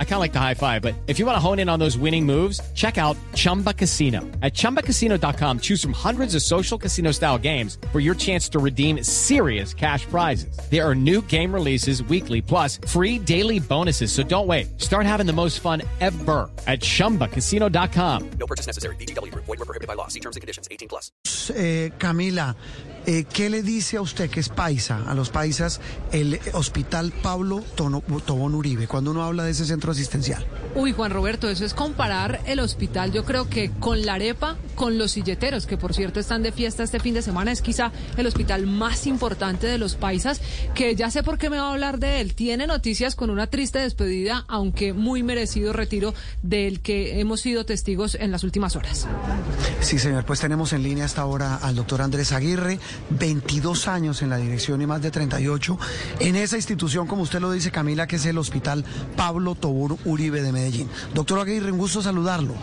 I kind of like the high five, but if you want to hone in on those winning moves, check out Chumba Casino. At ChumbaCasino.com, choose from hundreds of social casino style games for your chance to redeem serious cash prizes. There are new game releases weekly, plus free daily bonuses. So don't wait. Start having the most fun ever at ChumbaCasino.com. No purchase necessary. BGW. Void were prohibited by law. See terms and conditions. 18 plus. Eh, Camila, eh, ¿qué le dice a usted que es paisa, a los paisas, el Hospital Pablo Tono- Tobón Uribe, cuando uno habla de ese centro asistencial? Uy, Juan Roberto, eso es comparar el hospital, yo creo que con la arepa, con los silleteros, que por cierto están de fiesta este fin de semana, es quizá el hospital más importante de los paisas, que ya sé por qué me va a hablar de él. Tiene noticias con una triste despedida, aunque muy merecido retiro del que hemos sido testigos en las últimas horas. Sí, señor, pues tenemos en línea hasta ahora al doctor Andrés Aguirre, 22 años en la dirección y más de 38 en esa institución, como usted lo dice, Camila, que es el Hospital Pablo Tobón Uribe de Medellín. Doctor Aguirre, un gusto saludarlo.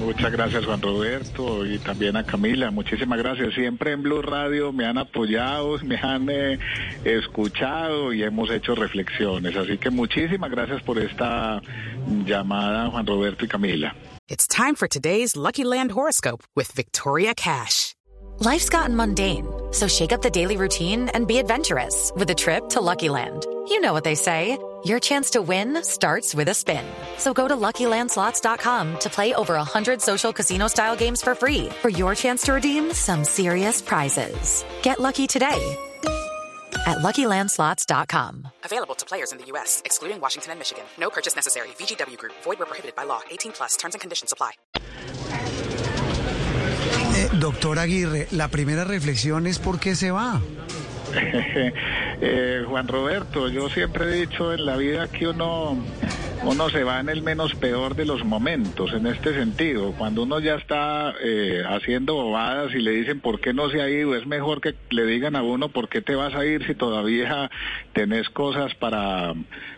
Muchas gracias Juan Roberto y también a Camila, muchísimas gracias. Siempre en Blue Radio me han apoyado, me han eh, escuchado y hemos hecho reflexiones. Así que muchísimas gracias por esta llamada Juan Roberto y Camila. It's time for today's Lucky Land horoscope with Victoria Cash. Life's gotten mundane, so shake up the daily routine and be adventurous with a trip to Lucky Land. You know what they say your chance to win starts with a spin. So go to luckylandslots.com to play over 100 social casino style games for free for your chance to redeem some serious prizes. Get lucky today at luckylandslots.com. Available to players in the U.S., excluding Washington and Michigan. No purchase necessary. VGW Group, void were prohibited by law. 18 plus terms and conditions apply. Eh, doctor Aguirre, la primera reflexión es por qué se va. Eh, Juan Roberto, yo siempre he dicho en la vida que uno, uno se va en el menos peor de los momentos, en este sentido. Cuando uno ya está eh, haciendo bobadas y le dicen por qué no se ha ido, es mejor que le digan a uno por qué te vas a ir si todavía tenés cosas para,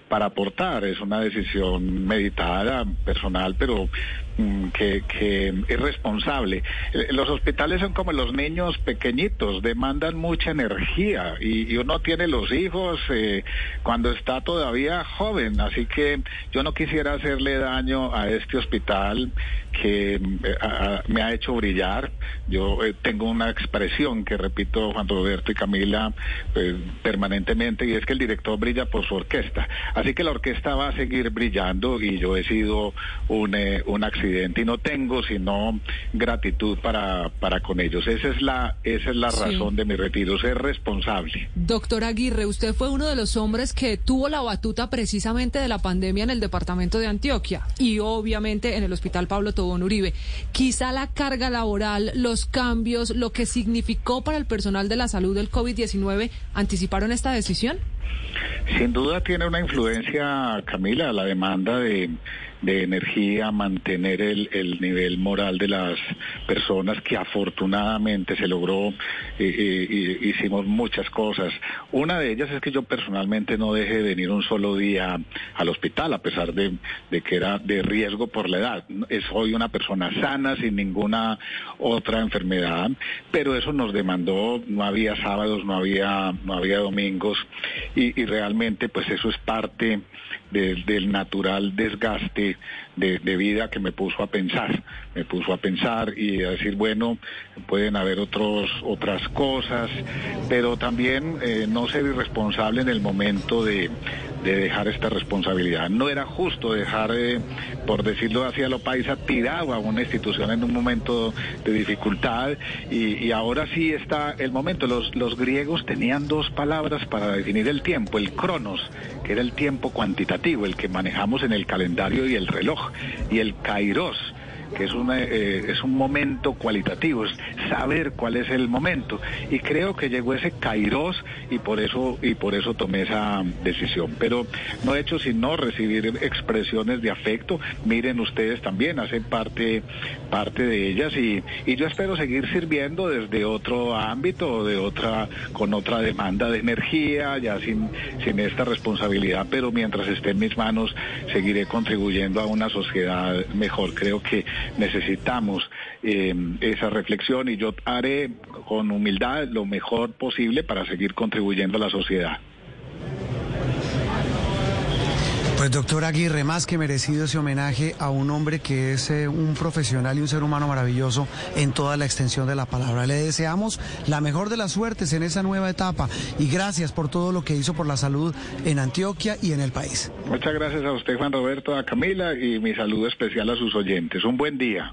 para aportar. Es una decisión meditada, personal, pero mm, que, es responsable. Eh, Los hospitales son como los niños pequeñitos, demandan mucha energía y, y uno tiene los hijos eh, cuando está todavía joven, así que yo no quisiera hacerle daño a este hospital que eh, a- a- me ha hecho brillar. Yo eh, tengo una expresión que repito Juan Roberto y Camila eh, permanentemente y es que el director brilla por su orquesta. Así que la orquesta va a seguir brillando y yo he sido un, eh, un accidente y no tengo sino gratitud para, para con ellos. Esa es la, esa es la Sí. razón de mi retiro, ser responsable. Doctor Aguirre, usted fue uno de los hombres que tuvo la batuta precisamente de la pandemia en el departamento de Antioquia y obviamente en el Hospital Pablo Tobón Uribe. Quizá la carga laboral, los cambios, lo que significó para el personal de la salud del COVID-19, ¿anticiparon esta decisión? Sin duda tiene una influencia, Camila, la demanda de, de energía, mantener el, el nivel moral de las personas que afortunadamente se logró, eh, eh, hicimos muchas cosas. Una de ellas es que yo personalmente no dejé de venir un solo día al hospital, a pesar de, de que era de riesgo por la edad. Soy una persona sana, sin ninguna otra enfermedad, pero eso nos demandó, no había sábados, no había, no había domingos, y realmente pues eso es parte de- del natural desgaste de, de vida que me puso a pensar, me puso a pensar y a decir, bueno, pueden haber otros, otras cosas, pero también eh, no ser irresponsable en el momento de, de dejar esta responsabilidad. No era justo dejar, eh, por decirlo así a lo paisa, tirado a una institución en un momento de dificultad y, ahora sí está el momento. Los, los griegos tenían dos palabras para definir el tiempo, el cronos, que era el tiempo cuantitativo, el que manejamos en el calendario y el reloj, y el kairos que es, eh, es un momento cualitativo, saber cuál es el momento. Y creo que llegó ese kairos y por eso, y por eso tomé esa decisión. Pero no he hecho sino recibir expresiones de afecto. Miren ustedes también, hacen parte, parte de ellas y, y yo espero seguir sirviendo desde otro ámbito, de otra, con otra demanda de energía, ya sin, sin esta responsabilidad, pero mientras esté en mis manos seguiré contribuyendo a una sociedad mejor. Creo que necesitamos eh, esa reflexión y y yo haré con humildad lo mejor posible para seguir contribuyendo a la sociedad. Pues doctor Aguirre, más que merecido ese homenaje a un hombre que es eh, un profesional y un ser humano maravilloso en toda la extensión de la palabra. Le deseamos la mejor de las suertes en esa nueva etapa y gracias por todo lo que hizo por la salud en Antioquia y en el país. Muchas gracias a usted, Juan Roberto, a Camila y mi saludo especial a sus oyentes. Un buen día.